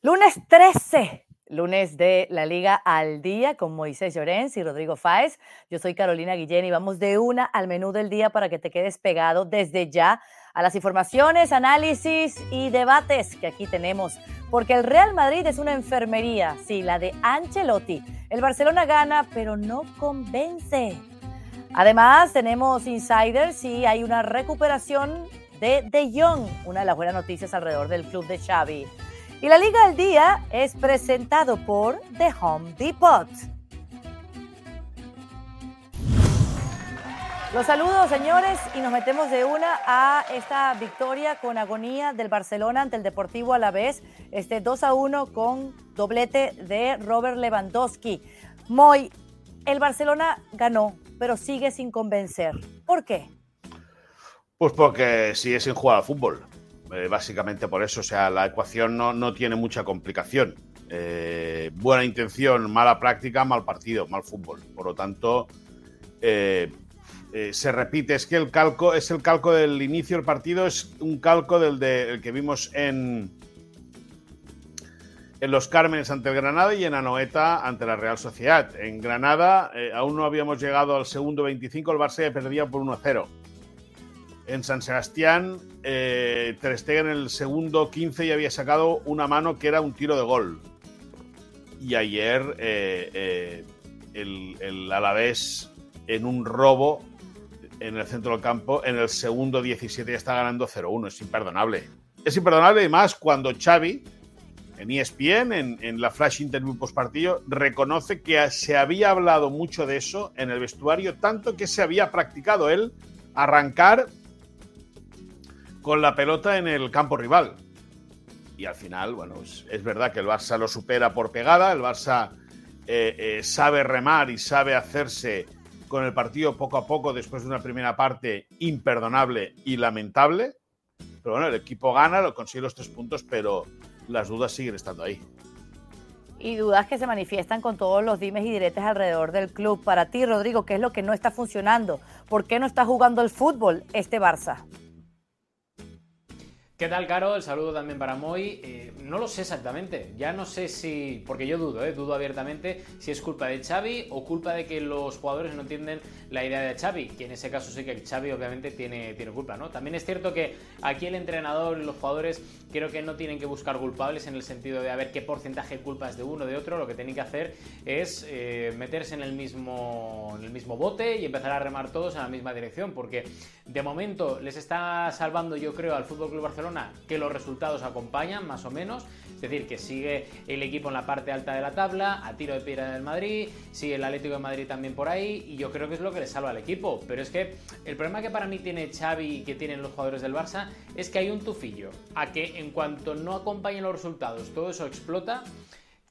Lunes 13, lunes de la Liga al Día con Moisés Llorens y Rodrigo Fáez. Yo soy Carolina Guillén y vamos de una al menú del día para que te quedes pegado desde ya a las informaciones, análisis y debates que aquí tenemos. Porque el Real Madrid es una enfermería, sí, la de Ancelotti. El Barcelona gana, pero no convence. Además, tenemos insiders y hay una recuperación de De Jong, una de las buenas noticias alrededor del club de Xavi. Y la Liga al Día es presentado por The Home Depot. Los saludos, señores, y nos metemos de una a esta victoria con agonía del Barcelona ante el Deportivo a la vez, este 2 a 1 con doblete de Robert Lewandowski. Moy, el Barcelona ganó, pero sigue sin convencer. ¿Por qué? Pues porque sigue sin jugar al fútbol. Eh, básicamente por eso, o sea, la ecuación no, tiene mucha complicación. Eh, buena intención, mala práctica, mal partido, mal fútbol. Por lo tanto, eh, se repite, es que el calco es el calco del inicio del partido, es un calco del, que vimos en, en los Cármenes ante el Granada y en Anoeta ante la Real Sociedad. En Granada aún no habíamos llegado al segundo 25, el Barça ya perdía por 1-0. En San Sebastián, eh, en el segundo 15 ya había sacado una mano que era un tiro de gol. Y ayer eh, eh, el, el, Alavés en un robo en el centro del campo, en el segundo 17 ya está ganando 0-1. Es imperdonable. Es imperdonable y más cuando Xavi, en ESPN, en, en la flash interview post partido, reconoce que se había hablado mucho de eso en el vestuario, tanto que se había practicado él arrancar con la pelota en el campo rival. Y al final, bueno, es, verdad que el Barça lo supera por pegada, el Barça eh, eh, sabe remar y sabe hacerse con el partido poco a poco después de una primera parte imperdonable y lamentable. Pero bueno, el equipo gana, lo consigue los tres puntos, pero las dudas siguen estando ahí. Y dudas que se manifiestan con todos los dimes y diretes alrededor del club. Para ti, Rodrigo, ¿qué es lo que no está funcionando? ¿Por qué no está jugando el fútbol este Barça? ¿Qué tal, Caro? El saludo también para Moy. Eh, no lo sé exactamente. Ya no sé si. Porque yo dudo, ¿eh? Dudo abiertamente si es culpa de Xavi o culpa de que los jugadores no entienden la idea de Xavi. Que en ese caso sí que Xavi, obviamente, tiene, tiene culpa, ¿no? También es cierto que aquí el entrenador y los jugadores creo que no tienen que buscar culpables en el sentido de a ver qué porcentaje de culpa es de uno o de otro. Lo que tienen que hacer es eh, meterse en el, mismo, en el mismo bote y empezar a remar todos en la misma dirección. Porque de momento les está salvando, yo creo, al Fútbol Club Barcelona que los resultados acompañan, más o menos. Es decir, que sigue el equipo en la parte alta de la tabla, a tiro de piedra del Madrid, sigue el Atlético de Madrid también por ahí, y yo creo que es lo que le salva al equipo. Pero es que el problema que para mí tiene Xavi y que tienen los jugadores del Barça es que hay un tufillo, a que en cuanto no acompañen los resultados, todo eso explota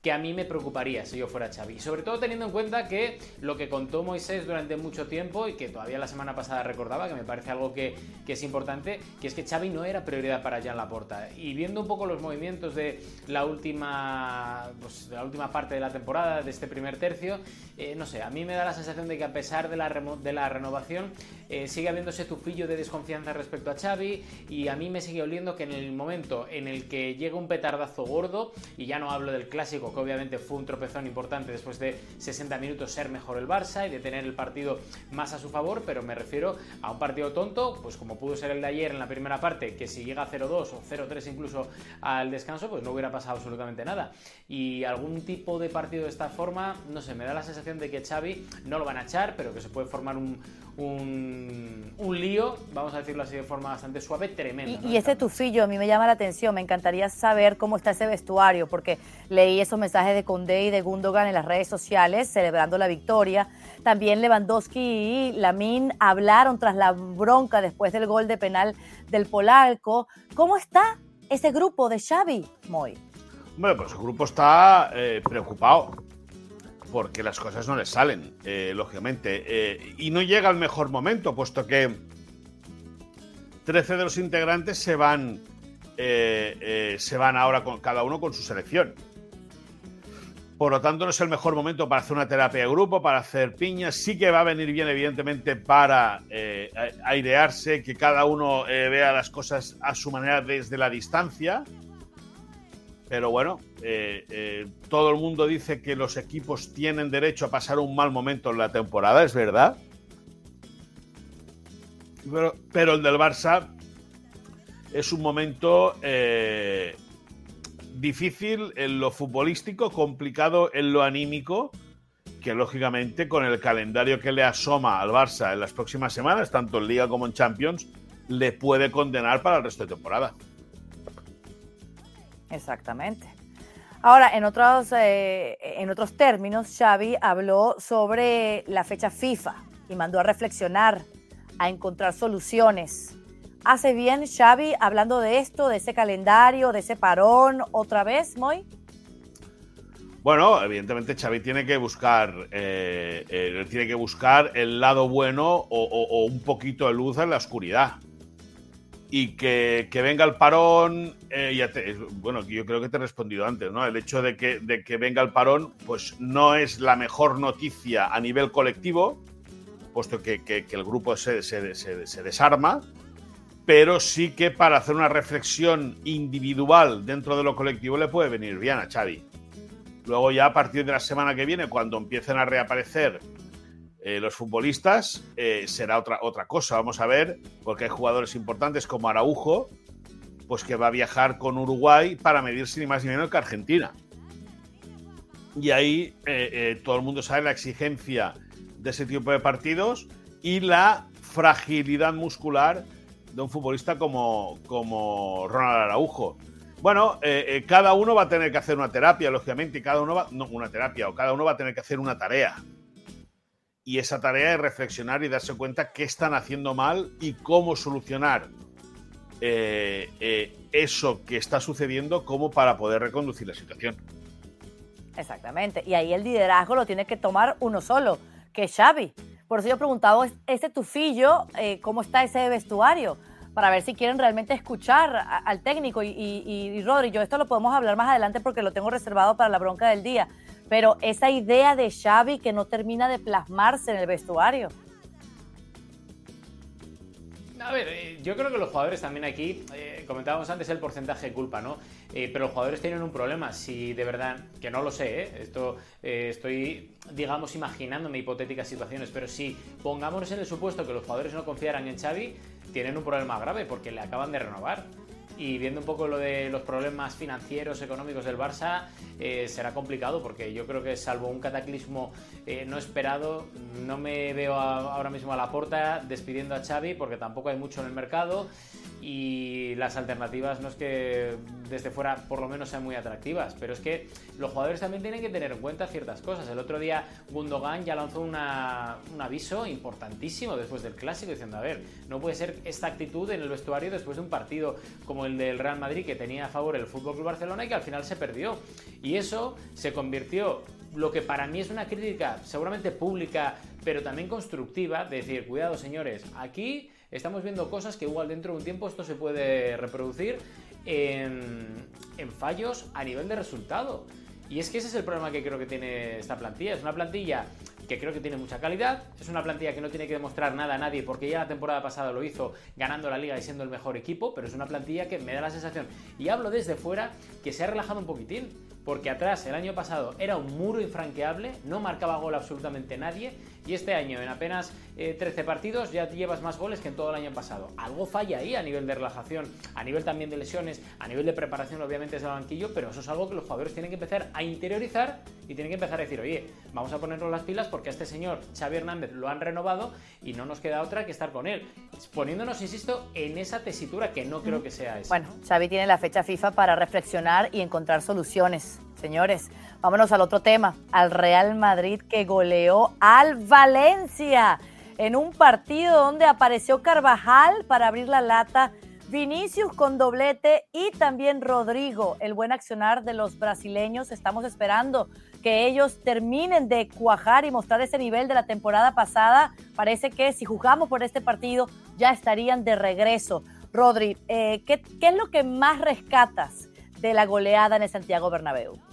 que a mí me preocuparía si yo fuera Xavi. Sobre todo teniendo en cuenta que lo que contó Moisés durante mucho tiempo y que todavía la semana pasada recordaba, que me parece algo que, es importante, que es que Xavi no era prioridad para Jan Laporta. Y viendo un poco los movimientos de la última, pues, la última parte de la temporada, de este primer tercio, eh, no sé, a mí me da la sensación de que a pesar de la, de la renovación, eh, sigue habiendo ese tufillo de desconfianza respecto a Xavi y a mí me sigue oliendo que en el momento en el que llega un petardazo gordo, y ya no hablo del clásico, que obviamente fue un tropezón importante después de 60 minutos ser mejor el Barça y de tener el partido más a su favor, pero me refiero a un partido tonto, pues como pudo ser el de ayer en la primera parte, que si llega a 0-2 o 0-3 incluso al descanso, pues no hubiera pasado absolutamente nada. Y algún tipo de partido de esta forma, no sé, me da la sensación de que Xavi no lo van a echar, pero que se puede formar un, un, lío, vamos a decirlo así de forma bastante suave, tremendo. Y, ese tufillo a mí me llama la atención, me encantaría saber cómo está ese vestuario, porque leí esos mensajes de Condé y de Gundogan en las redes sociales celebrando la victoria. También Lewandowski y Lamin hablaron tras la bronca después del gol de penal del Polarco. ¿Cómo está ese grupo de Xavi, Moy? Bueno, pues el grupo está eh, preocupado porque las cosas no les salen, eh, lógicamente. Eh, y no llega el mejor momento, puesto que 13 de los integrantes se van, se van ahora con, cada uno con su selección. Por lo tanto, no es el mejor momento para hacer una terapia de grupo, para hacer piñas. Sí que va a venir bien, evidentemente, para airearse, que cada uno vea las cosas a su manera desde la distancia Pero bueno, eh, eh, todo el mundo dice que los equipos tienen derecho a pasar un mal momento en la temporada, es verdad. Pero, el del Barça es un momento eh, difícil en lo futbolístico, complicado en lo anímico, que lógicamente con el calendario que le asoma al Barça en las próximas semanas, tanto en Liga como en Champions, le puede condenar para el resto de temporada. Exactamente. Ahora, en otros, eh, en otros términos, Xavi habló sobre la fecha FIFA y mandó a reflexionar, a encontrar soluciones. ¿Hace bien Xavi hablando de esto, de ese calendario, de ese parón, otra vez, Moy? Bueno, evidentemente Xavi tiene que buscar, eh, eh, tiene que buscar el lado bueno o, un poquito de luz en la oscuridad y que, venga el parón, eh, bueno, yo creo que te he respondido antes, ¿no? El hecho de que, de que venga el parón, pues no es la mejor noticia a nivel colectivo, puesto que, el grupo se, se, desarma, pero sí que para hacer una reflexión individual dentro de lo colectivo le puede venir bien a Xavi. Luego ya a partir de la semana que viene, cuando empiecen a reaparecer eh, los futbolistas eh, será otra, otra cosa. Vamos a ver, porque hay jugadores importantes como Araujo, pues que va a viajar con Uruguay para medirse ni más ni menos que Argentina. Y ahí eh, todo el mundo sabe la exigencia de ese tipo de partidos y la fragilidad muscular de un futbolista como, como Ronald Araujo. Bueno, cada uno va a tener que hacer una terapia, lógicamente, y cada uno va, no, una terapia, o cada uno va a tener que hacer una tarea y esa tarea es reflexionar y darse cuenta qué están haciendo mal y cómo solucionar eh, eh, eso que está sucediendo como para poder reconducir la situación. Exactamente. Y ahí el liderazgo lo tiene que tomar uno solo, que es Xavi. Por eso yo he preguntado, ese tufillo, eh, ¿cómo está ese vestuario? Para ver si quieren realmente escuchar al técnico. Y, y, yo esto lo podemos hablar más adelante porque lo tengo reservado para la bronca del día pero esa idea de Xavi que no termina de plasmarse en el vestuario. A ver, eh, yo creo que los jugadores también aquí, eh, comentábamos antes el porcentaje de culpa, ¿no? Eh, pero los jugadores tienen un problema, si de verdad, que no lo sé, esto estoy, digamos, imaginándome hipotéticas situaciones, pero si pongámonos en el supuesto que los jugadores no confiaran en Xavi, tienen un problema grave porque le acaban de renovar y viendo un poco lo de los problemas financieros, económicos del Barça, eh, será complicado porque yo creo que salvo un cataclismo eh, no esperado, no me veo ahora mismo a la puerta despidiendo a Xavi porque tampoco hay mucho en el mercado y las alternativas no es que desde fuera por lo menos sean muy atractivas, pero es que los jugadores también tienen que tener en cuenta ciertas cosas. El otro día Gundogan ya lanzó un aviso importantísimo después del clásico diciendo, a ver, no puede ser esta actitud en el vestuario después de un partido como el del Real Madrid que tenía a favor el Fútbol Barcelona y que al final se perdió. Y eso se convirtió lo que para mí es una crítica seguramente pública, pero también constructiva, de decir, cuidado señores, aquí estamos viendo cosas que igual dentro de un tiempo esto se puede reproducir en, fallos a nivel de resultado. Y es que ese es el problema que creo que tiene esta plantilla. Es una plantilla que creo que tiene mucha calidad. Es una plantilla que no tiene que demostrar nada a nadie porque ya la temporada pasada lo hizo ganando la liga y siendo el mejor equipo, pero es una plantilla que me da la sensación, y hablo desde fuera, que se ha relajado un poquitín porque atrás el año pasado era un muro infranqueable, no marcaba gol absolutamente nadie, y este año en apenas 13 eh, partidos ya llevas más goles que en todo el año pasado. Algo falla ahí a nivel de relajación, a nivel también de lesiones, a nivel de preparación obviamente es el banquillo, pero eso es algo que los jugadores tienen que empezar a interiorizar y tienen que empezar a decir, oye, vamos a ponernos las pilas porque a este señor Xavi Hernández lo han renovado y no nos queda otra que estar con él, poniéndonos, insisto, en esa tesitura que no creo que sea esa. Bueno, Xavi tiene la fecha FIFA para reflexionar y encontrar soluciones. Señores, vámonos al otro tema, al Real Madrid que goleó al Valencia en un partido donde apareció Carvajal para abrir la lata, Vinicius con doblete y también Rodrigo, el buen accionar de los brasileños. Estamos esperando que ellos terminen de cuajar y mostrar ese nivel de la temporada pasada. Parece que si jugamos por este partido ya estarían de regreso. Rodri, eh, ¿qué, ¿qué es lo que más rescatas de la goleada en el Santiago Bernabéu?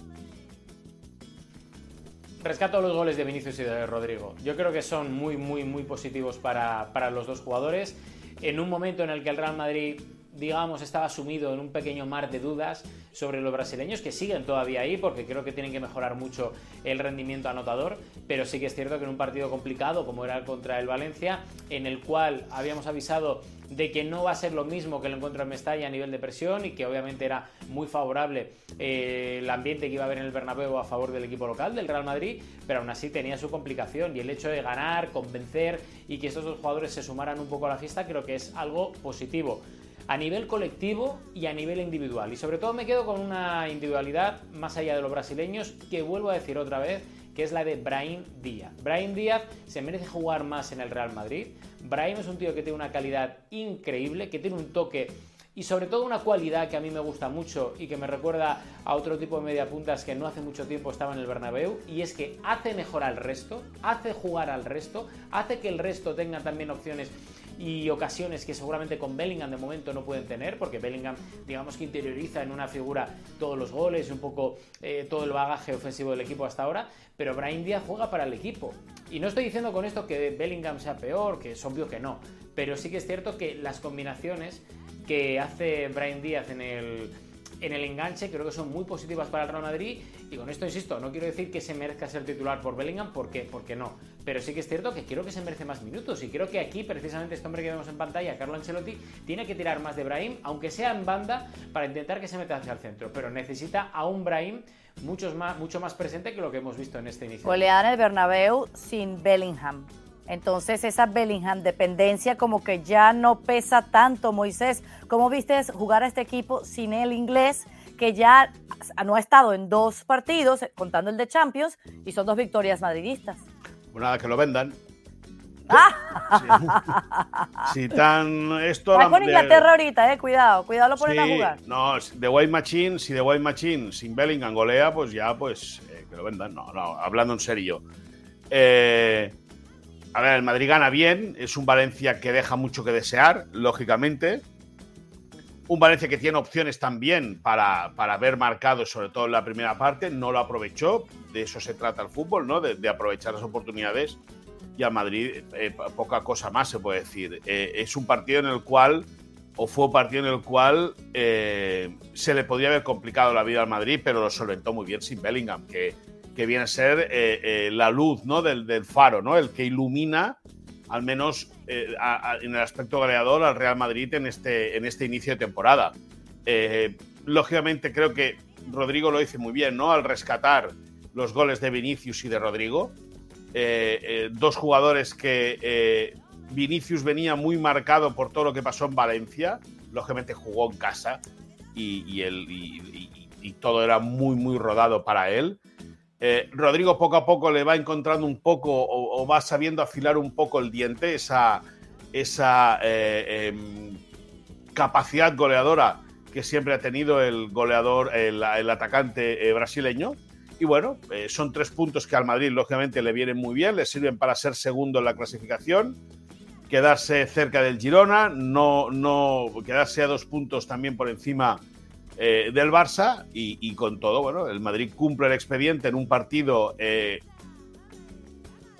Rescato los goles de Vinicius y de Rodrigo. Yo creo que son muy, muy, muy positivos para, los dos jugadores. En un momento en el que el Real Madrid digamos, estaba sumido en un pequeño mar de dudas sobre los brasileños, que siguen todavía ahí, porque creo que tienen que mejorar mucho el rendimiento anotador, pero sí que es cierto que en un partido complicado, como era contra el Valencia, en el cual habíamos avisado de que no va a ser lo mismo que el encuentro en Mestalla a nivel de presión y que obviamente era muy favorable eh, el ambiente que iba a haber en el Bernabéu a favor del equipo local, del Real Madrid, pero aún así tenía su complicación y el hecho de ganar, convencer y que estos dos jugadores se sumaran un poco a la fiesta creo que es algo positivo a nivel colectivo y a nivel individual. Y sobre todo me quedo con una individualidad más allá de los brasileños que vuelvo a decir otra vez, que es la de Brahim Díaz. Brahim Díaz se merece jugar más en el Real Madrid. Brahim es un tío que tiene una calidad increíble, que tiene un toque y sobre todo una cualidad que a mí me gusta mucho y que me recuerda a otro tipo de mediapuntas que no hace mucho tiempo estaba en el Bernabéu y es que hace mejor al resto, hace jugar al resto, hace que el resto tenga también opciones y ocasiones que seguramente con Bellingham de momento no pueden tener, porque Bellingham, digamos que interioriza en una figura todos los goles, un poco eh, todo el bagaje ofensivo del equipo hasta ahora, pero Brian Díaz juega para el equipo. Y no estoy diciendo con esto que Bellingham sea peor, que es obvio que no, pero sí que es cierto que las combinaciones que hace Brian Díaz en el en el enganche creo que son muy positivas para el Real Madrid. Y con esto insisto, no quiero decir que se merezca ser titular por Bellingham, porque, porque no, pero sí que es cierto que quiero que se merece más minutos. Y creo que aquí precisamente este hombre que vemos en pantalla, Carlo Ancelotti, tiene que tirar más de Brahim, aunque sea en banda, para intentar que se meta hacia el centro, pero necesita a un Brahim mucho más, mucho más presente que lo que hemos visto en este inicio. Goleada en el Bernabéu sin Bellingham. Entonces esa Bellingham dependencia como que ya no pesa tanto, Moisés. ¿Cómo viste jugar a este equipo sin el inglés que ya no ha estado en dos partidos, contando el de Champions, y son dos victorias madridistas? Pues nada, que lo vendan. Ah. Si, tan esto con Inglaterra ahorita, eh, cuidado, cuidado lo ponen a jugar. No, The White Machine, si The White Machine sin Bellingham golea, pues ya pues eh, que lo vendan. No, no, hablando en serio. Eh, a ver, el Madrid gana bien, es un Valencia que deja mucho que desear, lógicamente. Un Valencia que tiene opciones también para, para haber marcado, sobre todo en la primera parte, no lo aprovechó. De eso se trata el fútbol, ¿no? De, aprovechar las oportunidades. Y al Madrid, eh, poca cosa más se puede decir. Eh, es un partido en el cual, o fue un partido en el cual eh, se le podría haber complicado la vida al Madrid, pero lo solventó muy bien sin Bellingham, que que viene a ser eh, eh, la luz ¿no? del, faro, ¿no? el que ilumina, al menos eh, en el aspecto goleador, al Real Madrid en este, en este inicio de temporada. lógicamente creo que Rodrigo lo dice muy bien, ¿no? Al rescatar los goles de Vinicius y de Rodrigo. dos jugadores que Vinicius venía muy marcado por todo lo que pasó en Valencia. Lógicamente jugó en casa y, y todo era muy, muy rodado para él. Eh, Rodrigo poco a poco le va encontrando un poco o, va sabiendo afilar un poco el diente, esa, esa eh, em, capacidad goleadora que siempre ha tenido el goleador, el, atacante eh, brasileño. Y bueno, son tres puntos que al Madrid lógicamente le vienen muy bien, le sirven para ser segundo en la clasificación, quedarse cerca del Girona, no, no quedarse a dos puntos también por encima eh, del Barça y, con todo, bueno, el Madrid cumple el expediente en un partido eh,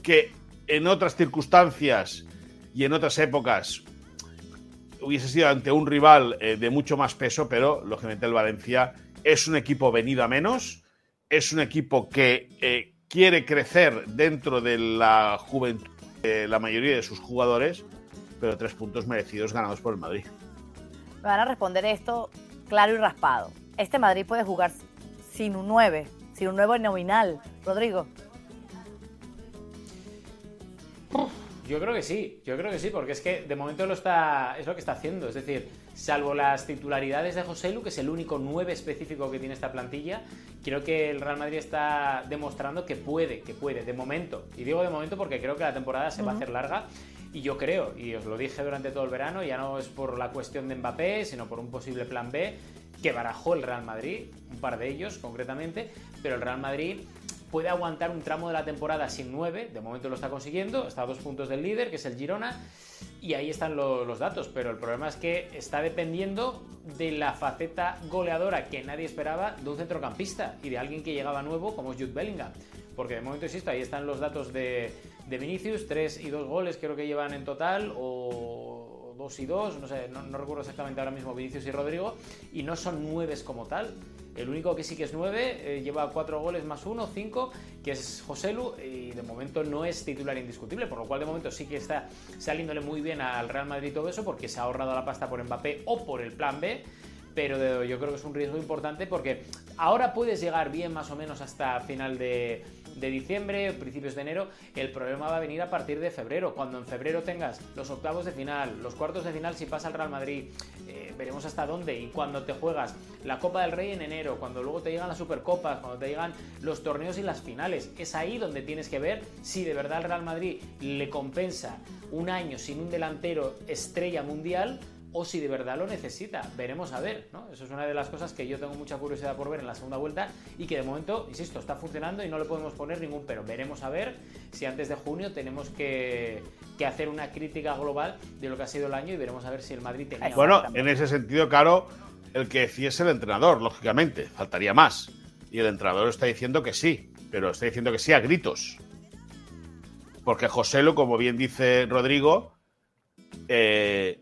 que en otras circunstancias y en otras épocas hubiese sido ante un rival eh, de mucho más peso, pero lógicamente el Valencia es un equipo venido a menos, es un equipo que quiere crecer dentro de la juventud de la mayoría de sus jugadores, pero tres puntos merecidos ganados por el Madrid. Me van a responder esto claro y raspado. Este Madrid puede jugar sin un 9, sin un 9 nominal. Rodrigo. Yo creo que sí, yo creo que sí, porque es que de momento lo está, es lo que está haciendo. Es decir, salvo las titularidades de José Lu, que es el único 9 específico que tiene esta plantilla, creo que el Real Madrid está demostrando que puede, que puede, de momento. Y digo de momento porque creo que la temporada se va a hacer larga y yo creo, y os lo dije durante todo el verano, ya no es por la cuestión de Mbappé, sino por un posible plan B que barajó el Real Madrid, un par de ellos concretamente, pero el Real Madrid puede aguantar un tramo de la temporada sin 9, de momento lo está consiguiendo, está a dos puntos del líder, que es el Girona, y ahí están los datos, pero el problema es que está dependiendo de la faceta goleadora que nadie esperaba de un centrocampista y de alguien que llegaba nuevo como es Jude Bellingham, porque de momento, insisto, ahí están los datos de de Vinicius, 3 y 2 goles creo que llevan en total, o dos y dos, no sé, no, recuerdo exactamente ahora mismo Vinicius y Rodrigo, y no son nueves como tal. El único que sí que es nueve, eh, lleva cuatro goles más uno, cinco, que es Joselu, y de momento no es titular indiscutible, por lo cual de momento sí que está saliéndole muy bien al Real Madrid todo eso, porque se ha ahorrado la pasta por Mbappé o por el plan B pero yo creo que es un riesgo importante porque ahora puedes llegar bien más o menos hasta final de, de diciembre, principios de enero, el problema va a venir a partir de febrero. Cuando en febrero tengas los octavos de final, los cuartos de final si pasa el Real Madrid, eh, veremos hasta dónde. Y cuando te juegas la Copa del Rey en enero, cuando luego te llegan las Supercopas, cuando te llegan los torneos y las finales, es ahí donde tienes que ver si de verdad el Real Madrid le compensa un año sin un delantero estrella mundial o si de verdad lo necesita. Veremos a ver, ¿no? Eso es una de las cosas que yo tengo mucha curiosidad por ver en la segunda vuelta y que de momento, insisto, está funcionando y no le podemos poner ningún pero. Veremos a ver si antes de junio tenemos que, hacer una crítica global de lo que ha sido el año y veremos a ver si el Madrid tenía... Bueno, en ese sentido, Caro, el que decía es el entrenador, lógicamente, faltaría más. Y el entrenador está diciendo que sí, pero está diciendo que sí a gritos. Porque Joselo, como bien dice Rodrigo, eh,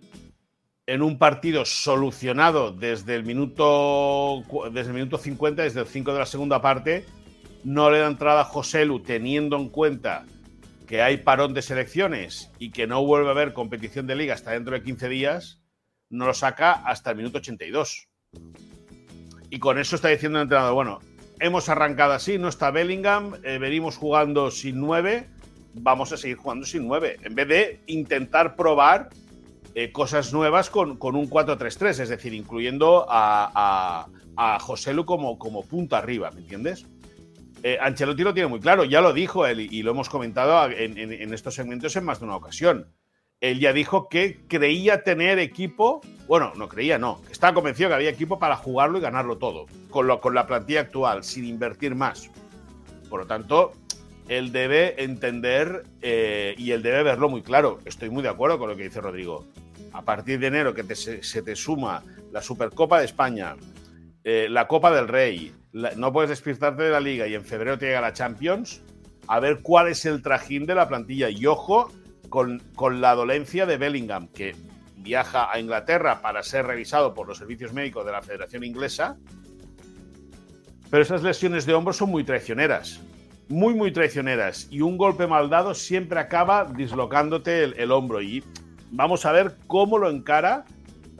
en un partido solucionado desde el minuto desde el minuto 50, desde el 5 de la segunda parte, no le da entrada a José Lu teniendo en cuenta que hay parón de selecciones y que no vuelve a haber competición de liga hasta dentro de 15 días, no lo saca hasta el minuto 82. Y con eso está diciendo el entrenador, bueno, hemos arrancado así, no está Bellingham, eh, venimos jugando sin 9, vamos a seguir jugando sin 9, en vez de intentar probar eh, cosas nuevas con, un 4-3-3, es decir, incluyendo a, a, José Lu como, como punto arriba, ¿me entiendes? Eh, Ancelotti lo tiene muy claro, ya lo dijo él y, lo hemos comentado en, estos segmentos en más de una ocasión. Él ya dijo que creía tener equipo, bueno, no creía, no, estaba convencido que había equipo para jugarlo y ganarlo todo, con, lo, con la plantilla actual, sin invertir más. Por lo tanto, él debe entender eh, y él debe verlo muy claro. Estoy muy de acuerdo con lo que dice Rodrigo a partir de enero que se, te suma la Supercopa de España, eh, la Copa del Rey, no puedes despistarte de la liga y en febrero te llega la Champions, a ver cuál es el trajín de la plantilla. Y ojo con, con la dolencia de Bellingham, que viaja a Inglaterra para ser revisado por los servicios médicos de la Federación Inglesa. Pero esas lesiones de hombro son muy traicioneras. Muy, muy traicioneras. Y un golpe mal dado siempre acaba dislocándote el, el hombro. Y vamos a ver cómo lo encara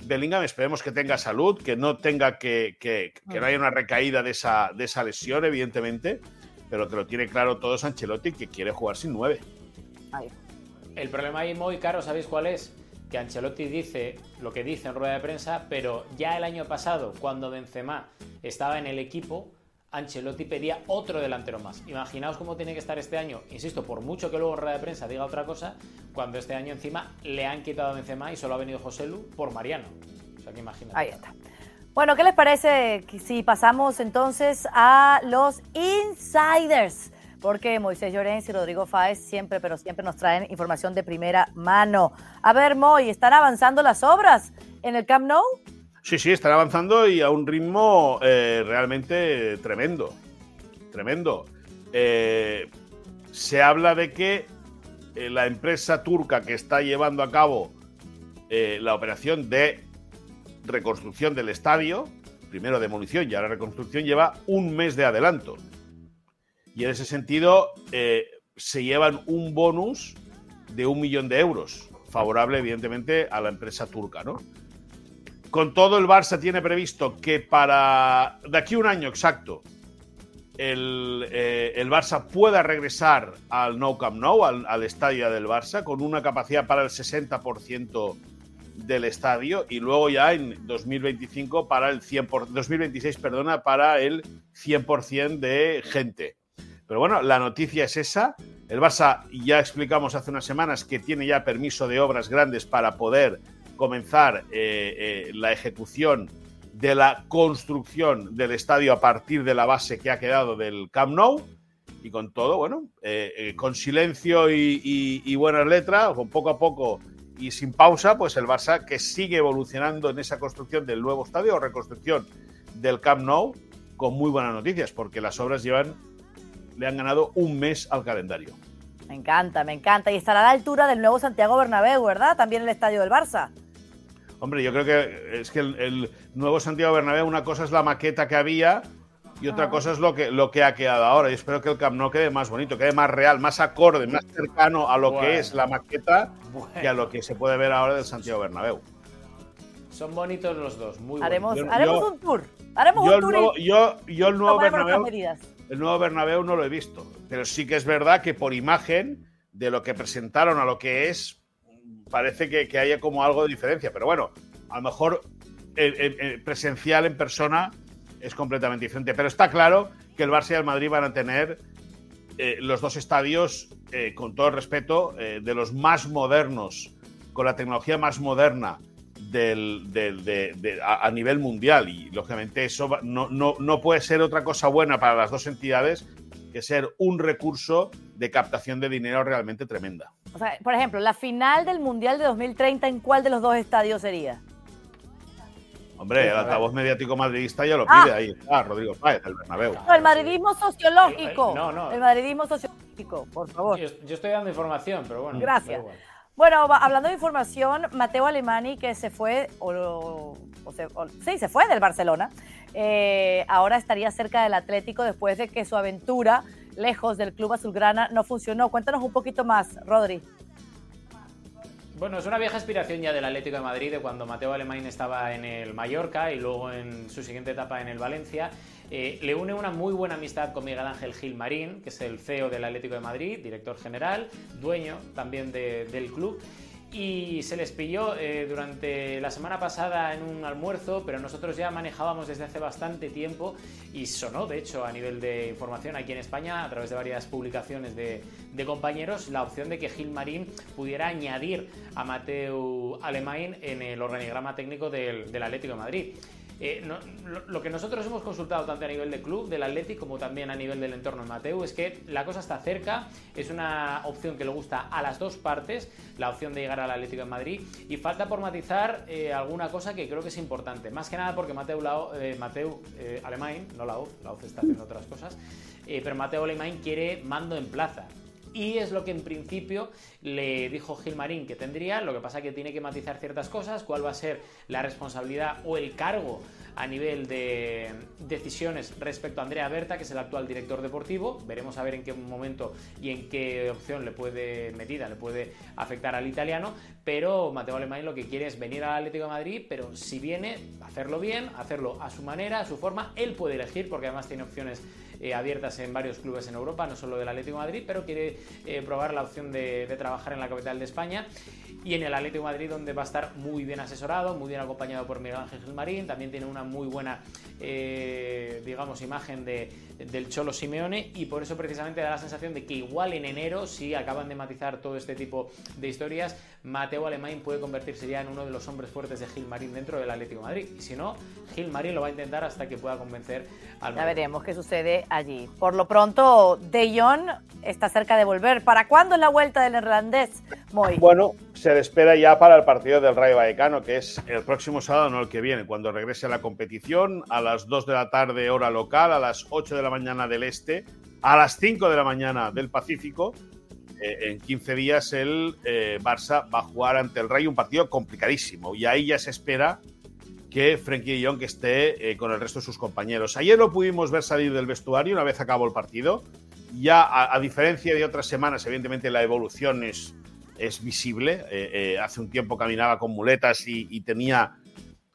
Bellingham. Esperemos que tenga salud, que no tenga que, que, no haya una recaída de esa, de esa lesión, evidentemente, pero que lo tiene claro todo Ancelotti que quiere jugar sin nueve. El problema ahí muy caro, ¿sabéis cuál es? Que Ancelotti dice lo que dice en rueda de prensa, pero ya el año pasado, cuando Benzema estaba en el equipo, Ancelotti pedía otro delantero más. Imaginaos cómo tiene que estar este año, insisto, por mucho que luego rueda de prensa diga otra cosa, cuando este año encima le han quitado a Benzema y solo ha venido José Lu por Mariano. O sea que imagínate. Ahí está. Bueno, ¿qué les parece si pasamos entonces a los insiders? Porque Moisés Llorens y Rodrigo Fáez siempre, pero siempre nos traen información de primera mano. A ver, Moy, ¿están avanzando las obras en el Camp Nou? Sí, sí, están avanzando y a un ritmo eh, realmente tremendo. Tremendo. Eh, se habla de que eh, la empresa turca que está llevando a cabo la operación de reconstrucción del estadio, primero demolición y ahora reconstrucción, lleva un mes de adelanto. Y en ese sentido se llevan un bonus de un millón de euros, favorable evidentemente a la empresa turca, ¿no? Con todo, el Barça tiene previsto que para de aquí a un año exacto el, eh, Barça pueda regresar al No Camp Nou, al, estadio del Barça, con una capacidad para el 60% del estadio y luego ya en 2025 para el 100%, 2026, perdona, para el 100% de gente. Pero bueno, la noticia es esa. El Barça ya explicamos hace unas semanas que tiene ya permiso de obras grandes para poder comenzar eh, eh, la ejecución de la construcción del estadio a partir de la base que ha quedado del Camp Nou. Y con todo, bueno, eh, con silencio y, buenas letras, con poco a poco y sin pausa, pues el Barça que sigue evolucionando en esa construcción del nuevo estadio o reconstrucción del Camp Nou, con muy buenas noticias, porque las obras llevan, le han ganado un mes al calendario. Me encanta, me encanta. Y estará a la altura del nuevo Santiago Bernabéu, ¿verdad? También el estadio del Barça. Hombre, yo creo que es que el, nuevo Santiago Bernabéu, una cosa es la maqueta que había y otra ah. cosa es lo que, lo que ha quedado ahora. Y espero que el Camp Nou quede más bonito, quede más real, más acorde, más cercano a lo que es la maqueta que a lo que se puede ver ahora del Santiago Bernabéu. Son bonitos los dos, muy haremos, haremos un tour. Haremos un tour. yo, yo, el nuevo Bernabéu, el nuevo Bernabéu no lo he visto, pero sí que es verdad que por imagen de lo que presentaron a lo que es, parece que, que haya como algo de diferencia. Pero bueno, a lo mejor presencial en persona es completamente diferente. Pero está claro que el Barça y el Madrid van a tener eh, los dos estadios, eh, con todo el respeto, eh, de los más modernos, con la tecnología más moderna del, a, nivel mundial. Y lógicamente eso no, no, no puede ser otra cosa buena para las dos entidades que ser un recurso de captación de dinero realmente tremenda. O sea, por ejemplo, la final del Mundial de 2030, ¿en cuál de los dos estadios sería? Hombre, el altavoz mediático madridista ya lo pide, ah. ahí está, Rodrigo Páez, el Bernabéu. No, el madridismo sociológico. No, no. El madridismo sociológico, por favor. Yo, estoy dando información, pero bueno. Gracias. Bueno, hablando de información, Mateo Alemani, que se fue, o, sí, se fue del Barcelona, eh, ahora estaría cerca del Atlético después de que su aventura lejos del club azulgrana no funcionó. Cuéntanos un poquito más, Rodri. Bueno, es una vieja aspiración ya del Atlético de Madrid, de cuando Mateo Alemán estaba en el Mallorca y luego en su siguiente etapa en el Valencia. Eh, le une una muy buena amistad con Miguel Ángel Gil Marín, que es el CEO del Atlético de Madrid, director general, dueño también del club y se les pilló eh, durante la semana pasada en un almuerzo, pero nosotros ya manejábamos desde hace bastante tiempo y sonó, de hecho, a nivel de información aquí en España, a través de varias publicaciones de, compañeros, la opción de que Gil Marín pudiera añadir a Mateo Alemán en el organigrama técnico del, del Atlético de Madrid. Eh, lo, que nosotros hemos consultado tanto a nivel de club, del Atlético, como también a nivel del entorno de Mateo, es que la cosa está cerca, es una opción que le gusta a las dos partes, la opción de llegar al Atlético de Madrid, y falta por matizar eh, alguna cosa que creo que es importante, más que nada porque Mateo, eh, Mateo Alemán, no la la OZ está haciendo otras cosas, pero Mateo Alemán quiere mando en plaza y es lo que en principio le dijo Gilmarín que tendría, lo que pasa que tiene que matizar ciertas cosas, cuál va a ser la responsabilidad o el cargo a nivel de decisiones respecto a Andrea Berta, que es el actual director deportivo. Veremos a ver en qué momento y en qué opción le puede, medida, le puede afectar al italiano. Pero Mateo Alemán lo que quiere es venir al Atlético de Madrid, pero si viene, hacerlo bien, hacerlo a su manera, a su forma. Él puede elegir, porque además tiene opciones eh, abiertas en varios clubes en Europa, no solo del Atlético Madrid, pero quiere eh, probar la opción de trabajar en la capital de España y en el Atlético de Madrid donde va a estar muy bien asesorado, muy bien acompañado por Miguel Ángel Gilmarín, también tiene una muy buena, eh, digamos, imagen de, del Cholo Simeone y por eso precisamente da la sensación de que igual en enero, si acaban de matizar todo este tipo de historias, Mateo Alemán puede convertirse ya en uno de los hombres fuertes de Gilmarín dentro del Atlético de Madrid. Y si no, Gilmarín lo va a intentar hasta que pueda convencer al Ya veremos qué sucede allí. Por lo pronto, De Jong está cerca de volver. ¿Para cuándo es la vuelta del irlandés, Moy? Bueno, se espera ya para el partido del Rayo Vallecano, que es el próximo sábado, no el que viene, cuando regrese a la competición, a las 2 de la tarde hora local, a las 8 de la mañana del este, a las 5 de la mañana del Pacífico. Eh, en 15 días el eh, Barça va a jugar ante el Rayo un partido complicadísimo y ahí ya se espera que Frenkie de Jong esté eh, con el resto de sus compañeros. Ayer lo pudimos ver salir del vestuario una vez acabó el partido. Ya a diferencia de otras semanas, evidentemente la evolución es, es visible. Eh, eh, hace un tiempo caminaba con muletas y, tenía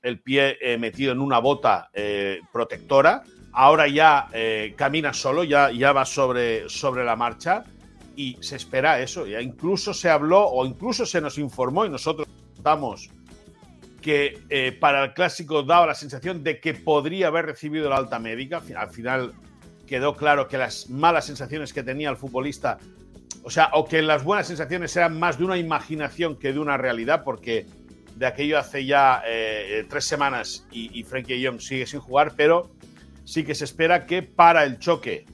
el pie eh, metido en una bota protectora. Ahora ya camina solo, ya, ya va sobre, sobre la marcha y se espera eso. Ya incluso se habló o incluso se nos informó y nosotros estamos que para el clásico daba la sensación de que podría haber recibido la alta médica. Al final quedó claro que las malas sensaciones que tenía el futbolista o sea, o que las buenas sensaciones sean más de una imaginación que de una realidad, porque de aquello hace ya eh, tres semanas y, y Frankie Young sigue sin jugar, pero sí que se espera que para el choque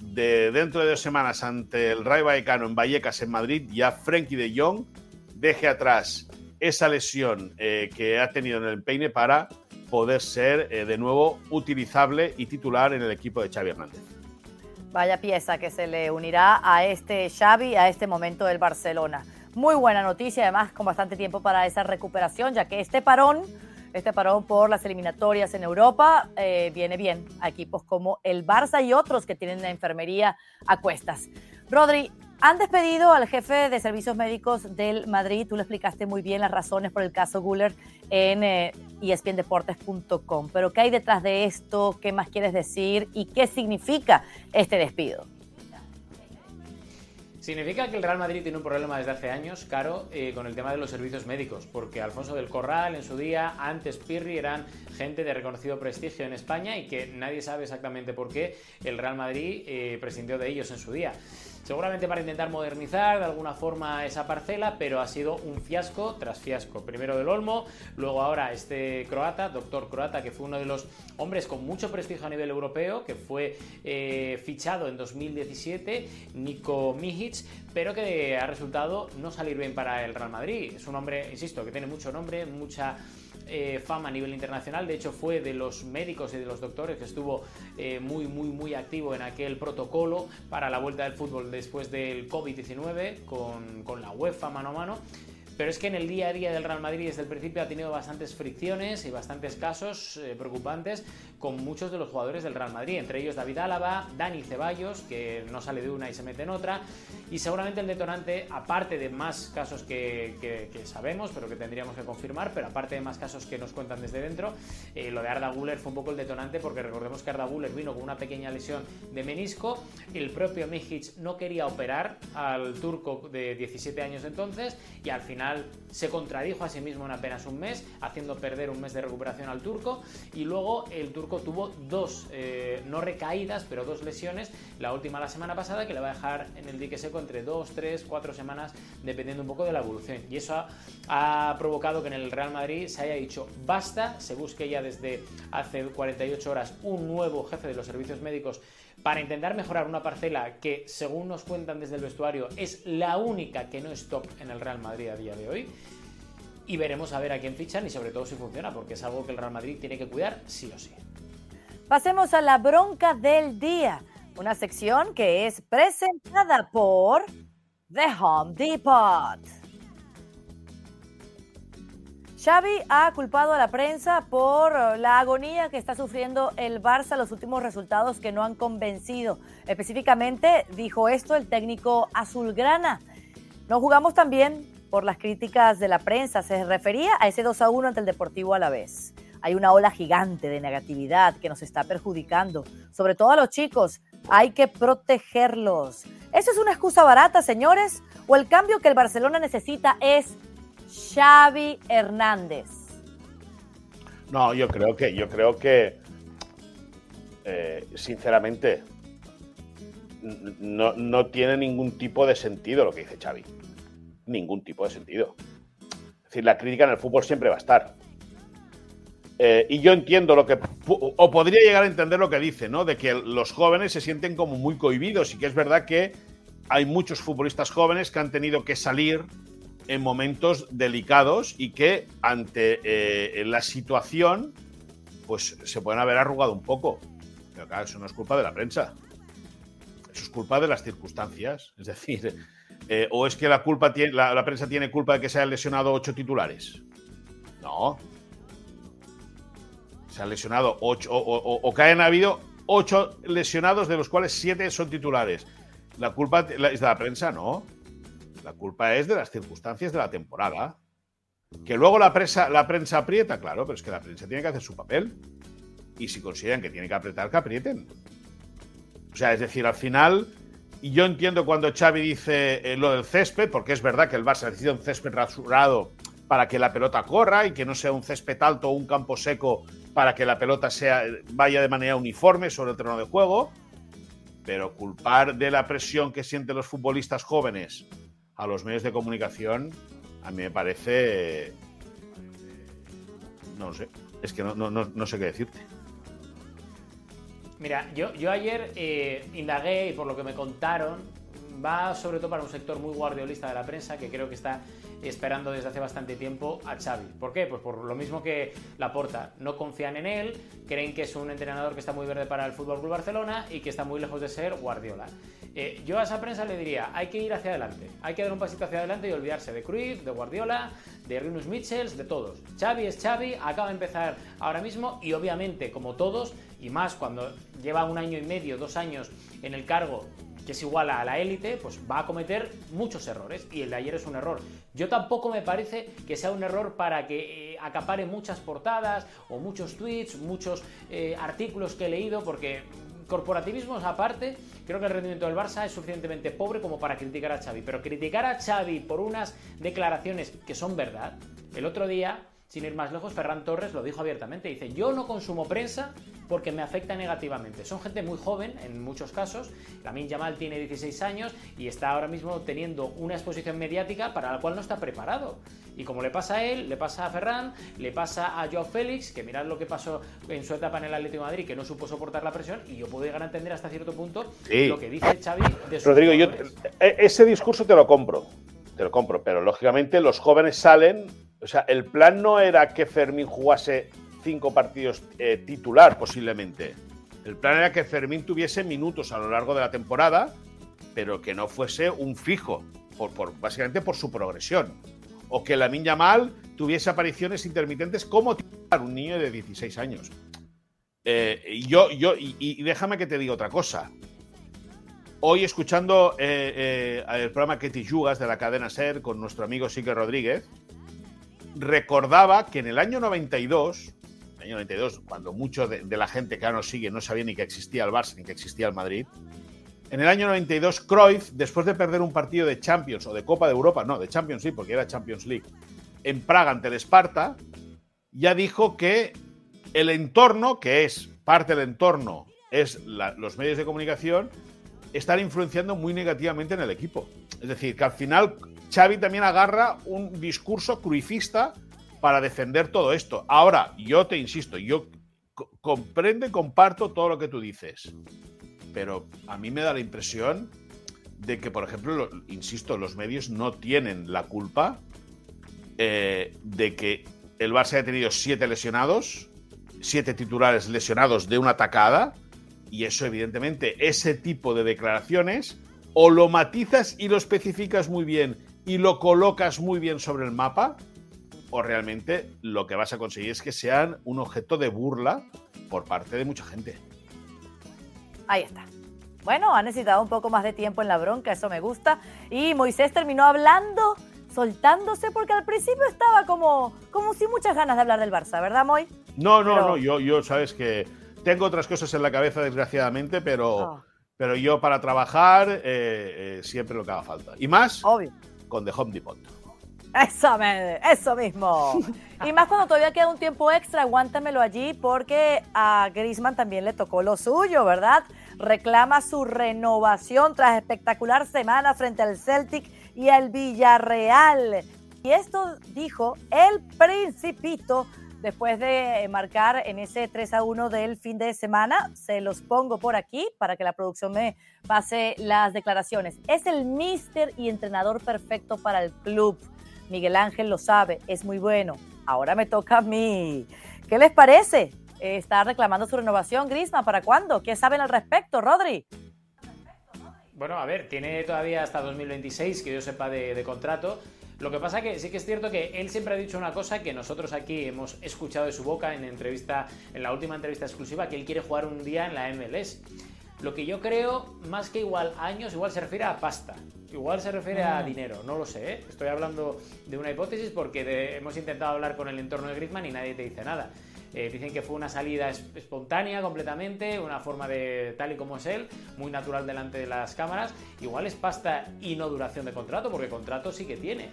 de dentro de dos semanas ante el Rayo Vallecano en Vallecas, en Madrid, ya Frankie de Jong deje atrás esa lesión eh, que ha tenido en el peine para poder ser eh, de nuevo utilizable y titular en el equipo de Xavi Hernández. Vaya pieza que se le unirá a este Xavi, a este momento del Barcelona. Muy buena noticia, además con bastante tiempo para esa recuperación, ya que este parón, este parón por las eliminatorias en Europa, eh, viene bien a equipos como el Barça y otros que tienen la enfermería a cuestas. Rodri, han despedido al jefe de servicios médicos del Madrid. Tú le explicaste muy bien las razones por el caso Guller en eh, espndeportes.com. Pero ¿qué hay detrás de esto? ¿Qué más quieres decir? ¿Y qué significa este despido? Significa que el Real Madrid tiene un problema desde hace años, Caro, eh, con el tema de los servicios médicos, porque Alfonso del Corral en su día, antes Pirri, eran gente de reconocido prestigio en España y que nadie sabe exactamente por qué el Real Madrid eh, prescindió de ellos en su día seguramente para intentar modernizar de alguna forma esa parcela, pero ha sido un fiasco tras fiasco. Primero del Olmo, luego ahora este croata, doctor croata, que fue uno de los hombres con mucho prestigio a nivel europeo, que fue eh, fichado en 2017, Nico Mijic, pero que ha resultado no salir bien para el Real Madrid. Es un hombre, insisto, que tiene mucho nombre, mucha eh, fama a nivel internacional. De hecho, fue de los médicos y de los doctores que estuvo eh, muy, muy, muy activo en aquel protocolo para la vuelta del fútbol después del COVID-19 con, con la UEFA mano a mano. Pero es que en el día a día del Real Madrid desde el principio ha tenido bastantes fricciones y bastantes casos eh, preocupantes con muchos de los jugadores del Real Madrid, entre ellos David Álava, Dani Ceballos, que no sale de una y se mete en otra, y seguramente el detonante, aparte de más casos que, sabemos, pero que tendríamos que confirmar, pero aparte de más casos que nos cuentan desde dentro, eh, lo de Arda Guller fue un poco el detonante, porque recordemos que Arda Guller vino con una pequeña lesión de menisco, el propio Mijic no quería operar al turco de 17 años entonces, y al final se contradijo a sí mismo en apenas un mes, haciendo perder un mes de recuperación al turco. Y luego el turco tuvo dos, eh, no recaídas, pero dos lesiones. La última la semana pasada, que le va a dejar en el dique seco entre dos, tres, cuatro semanas, dependiendo un poco de la evolución. Y eso ha, ha provocado que en el Real Madrid se haya dicho basta, se busque ya desde hace 48 horas un nuevo jefe de los servicios médicos para intentar mejorar una parcela que, según nos cuentan desde el vestuario, es la única que no es top en el Real Madrid a día de hoy. Y veremos a ver a quién fichan y sobre todo si funciona, porque es algo que el Real Madrid tiene que cuidar sí o sí. Pasemos a la bronca del día, una sección que es presentada por The Home Depot. Xavi ha culpado a la prensa por la agonía que está sufriendo el Barça, los últimos resultados que no han convencido. Específicamente dijo esto el técnico azulgrana. No jugamos también por las críticas de la prensa. Se refería a ese 2 a 1 ante el Deportivo a la vez. Hay una ola gigante de negatividad que nos está perjudicando, sobre todo a los chicos. Hay que protegerlos. ¿Eso es una excusa barata, señores? ¿O el cambio que el Barcelona necesita es Xavi Hernández? No, yo creo que, yo creo que, eh, sinceramente, no, tiene ningún tipo de sentido lo que dice Xavi. Ningún tipo de sentido. Es decir, la crítica en el fútbol siempre va a estar. Eh, y yo entiendo lo que. O podría llegar a entender lo que dice, ¿no? De que los jóvenes se sienten como muy cohibidos y que es verdad que hay muchos futbolistas jóvenes que han tenido que salir en momentos delicados y que ante eh, la situación pues se pueden haber arrugado un poco. Pero claro, eso no es culpa de la prensa. Eso es culpa de las circunstancias. Es decir, eh, o es que la, culpa tiene, la, prensa tiene culpa de que se hayan lesionado ocho titulares. No. Se han lesionado ocho, o, o que hayan habido ocho lesionados, de los cuales siete son titulares. La culpa es de la prensa, no. La culpa es de las circunstancias de la temporada. Que luego la, prensa, la prensa aprieta, claro, pero es que la prensa tiene que hacer su papel. Y si consideran que tiene que apretar, que aprieten. O sea, es decir, al final, y yo entiendo cuando Xavi dice eh, lo del césped, porque es verdad que el Barça necesita un césped rasurado para que la pelota corra y que no sea un césped alto o un campo seco para que la pelota sea, vaya de manera uniforme sobre el terreno de juego. Pero culpar de la presión que sienten los futbolistas jóvenes a los medios de comunicación, a mí me parece. No sé, es que no, sé qué decirte. Mira, yo, yo ayer eh, indagué y por lo que me contaron, va sobre todo para un sector muy guardiolista de la prensa que creo que está esperando desde hace bastante tiempo a Xavi. ¿Por qué? Pues por lo mismo que Laporta. No confían en él, creen que es un entrenador que está muy verde para el Fútbol Club Barcelona y que está muy lejos de ser Guardiola. Eh, yo a esa prensa le diría, hay que ir hacia adelante, hay que dar un pasito hacia adelante y olvidarse de Cruyff, de Guardiola, de Rinus Michels, de todos. Xavi es Xavi, acaba de empezar ahora mismo y obviamente, como todos, y más cuando lleva un año y medio, dos años en el cargo que es igual a la élite, pues va a cometer muchos errores y el de ayer es un error. Yo tampoco me parece que sea un error para que eh, acapare muchas portadas o muchos tweets, muchos eh, artículos que he leído, porque corporativismos aparte, creo que el rendimiento del Barça es suficientemente pobre como para criticar a Xavi. Pero criticar a Xavi por unas declaraciones que son verdad, el otro día sin ir más lejos, Ferran Torres lo dijo abiertamente. Dice, yo no consumo prensa porque me afecta negativamente. Son gente muy joven en muchos casos. Lamin Yamal tiene 16 años y está ahora mismo teniendo una exposición mediática para la cual no está preparado. Y como le pasa a él, le pasa a Ferran, le pasa a Joao Félix, que mirad lo que pasó en su etapa en el Atlético de Madrid, que no supo soportar la presión, y yo puedo llegar a entender hasta cierto punto lo que dice Xavi de su Rodrigo, yo, e, ese discurso te lo compro, te lo compro, pero lógicamente los jóvenes salen o sea, el plan no era que Fermín jugase cinco partidos eh, titular, posiblemente. El plan era que Fermín tuviese minutos a lo largo de la temporada, pero que no fuese un fijo, por, básicamente por su progresión. O que la Minya Mal tuviese apariciones intermitentes como titular, un niño de 16 años. Eh, yo, yo, y, déjame que te diga otra cosa. Hoy escuchando eh, el programa Ketty Yugas de la cadena SER con nuestro amigo Sique Rodríguez, recordaba que en el año 92, el año 92, cuando mucho de, la gente que ahora nos sigue no sabía ni que existía el Barça ni que existía el Madrid, en el año 92 Cruyff, después de perder un partido de Champions o de Copa de Europa, no, de Champions League, porque era Champions League, en Praga ante el Esparta, ya dijo que el entorno, que es parte del entorno, es los medios de comunicación, están influenciando muy negativamente en el equipo. Es decir, que al final Xavi también agarra un discurso cruifista para defender todo esto. Ahora, yo te insisto, yo comprendo y comparto todo lo que tú dices, pero a mí me da la impresión de que, por ejemplo, insisto, los medios no tienen la culpa eh, de que el Barça haya tenido siete lesionados, siete titulares lesionados de una atacada, y eso evidentemente, ese tipo de declaraciones, o lo matizas y lo especificas muy bien y lo colocas muy bien sobre el mapa, o realmente lo que vas a conseguir es que sean un objeto de burla por parte de mucha gente. Ahí está. Bueno, ha necesitado un poco más de tiempo en la bronca, eso me gusta. Y Moisés terminó hablando, soltándose, porque al principio estaba como, como sin muchas ganas de hablar del Barça, ¿verdad, Moy? No, no, no, yo, yo sabes que tengo otras cosas en la cabeza, desgraciadamente, pero, ah. pero yo para trabajar eh, eh, siempre lo que haga falta. Y más, Obvio con The Home Depot. Eso, eso mismo. y más cuando todavía queda un tiempo extra, aguántamelo allí porque a Grisman también le tocó lo suyo, ¿verdad? Reclama su renovación tras espectacular semana frente al Celtic y al Villarreal. Y esto dijo el Principito después de marcar en ese 3 a 1 del fin de semana. Se los pongo por aquí para que la producción me pase las declaraciones. Es el mister y entrenador perfecto para el club. Miguel Ángel lo sabe, es muy bueno. Ahora me toca a mí. ¿Qué les parece? Está reclamando su renovación, Grisma. ¿Para cuándo? ¿Qué saben al respecto, Rodri? Bueno, a ver, tiene todavía hasta 2026 que yo sepa de, de contrato. Lo que pasa que sí que es cierto que él siempre ha dicho una cosa que nosotros aquí hemos escuchado de su boca en entrevista, en la última entrevista exclusiva, que él quiere jugar un día en la MLS. Lo que yo creo, más que igual años, igual se refiere a pasta. Igual se refiere a mm. dinero, no lo sé. ¿eh? Estoy hablando de una hipótesis porque hemos intentado hablar con el entorno de Griezmann y nadie te dice nada. Eh, dicen que fue una salida espontánea completamente, una forma de tal y como es él, muy natural delante de las cámaras. Igual es pasta y no duración de contrato, porque contrato sí que tiene.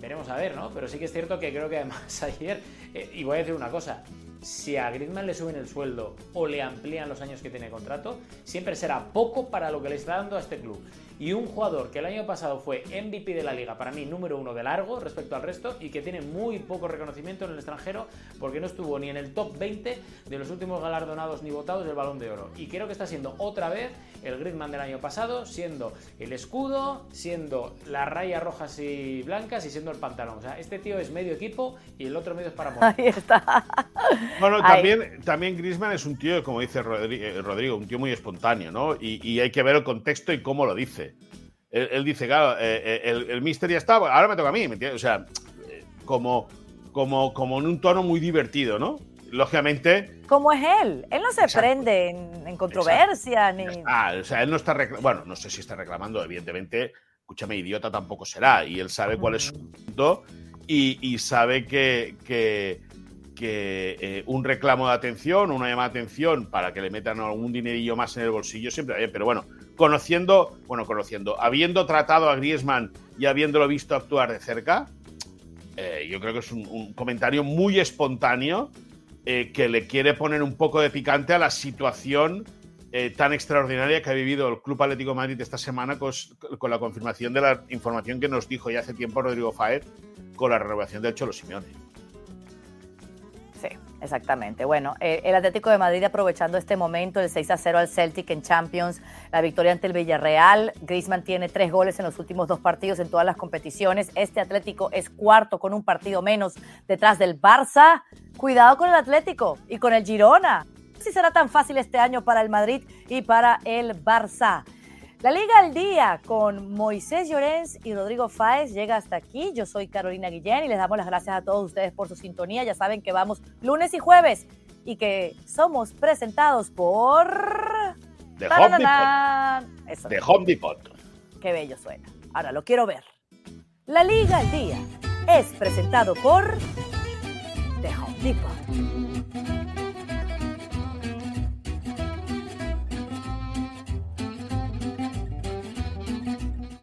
Veremos a ver, ¿no? Pero sí que es cierto que creo que además ayer, eh, y voy a decir una cosa, si a Griezmann le suben el sueldo o le amplían los años que tiene contrato, siempre será poco para lo que le está dando a este club. y un jugador que el año pasado fue MVP de la liga, para mí número uno de largo respecto al resto y que tiene muy poco reconocimiento en el extranjero porque no estuvo ni en el top 20 de los últimos galardonados ni votados del balón de oro. Y creo que está siendo otra vez el Gridman del año pasado, siendo el escudo, siendo las rayas rojas y blancas y siendo el pantalón. O sea, este tío es medio equipo y el otro medio es para morir. Ahí está. Bueno, también, también Griezmann es un tío, como dice eh, Rodrigo, un tío muy espontáneo, ¿no? Y, hay que ver el contexto y cómo lo dice. Él, dice, claro, eh, eh, el, el mister ya está, ahora me toca a mí, ¿me entiendes? O sea, como, como, como en un tono muy divertido, ¿no? Lógicamente. Como es él. Él no se prende en, controversia ni. Ah, o sea, él no está. Bueno, no sé si está reclamando, evidentemente. Escúchame, idiota tampoco será. Y él sabe cuál es su punto y, sabe que, que, eh, un reclamo de atención, una llamada de atención para que le metan algún dinerillo más en el bolsillo siempre. Pero bueno, conociendo, bueno, conociendo, habiendo tratado a Griezmann y habiéndolo visto actuar de cerca, eh, yo creo que es un, comentario muy espontáneo eh, que le quiere poner un poco de picante a la situación tan extraordinaria que ha vivido el Club Atlético Madrid esta semana con, la confirmación de la información que nos dijo ya hace tiempo Rodrigo Faez con la renovación del Cholo Simeone. Exactamente. Bueno, eh, el Atlético de Madrid aprovechando este momento, el 6 a 0 al Celtic en Champions, la victoria ante el Villarreal. Griezmann tiene tres goles en los últimos dos partidos en todas las competiciones. Este Atlético es cuarto con un partido menos detrás del Barça. Cuidado con el Atlético y con el Girona. Si será tan fácil este año para el Madrid y para el Barça. La Liga al Día con Moisés Llorens y Rodrigo Fáez llega hasta aquí. Yo soy Carolina Guillén y les damos las gracias a todos ustedes por su sintonía. Ya saben que vamos lunes y jueves y que somos presentados por... The Home Depot. The Home Depot. Qué bello suena. Ahora lo quiero ver. La Liga al Día es presentado por The Home Depot.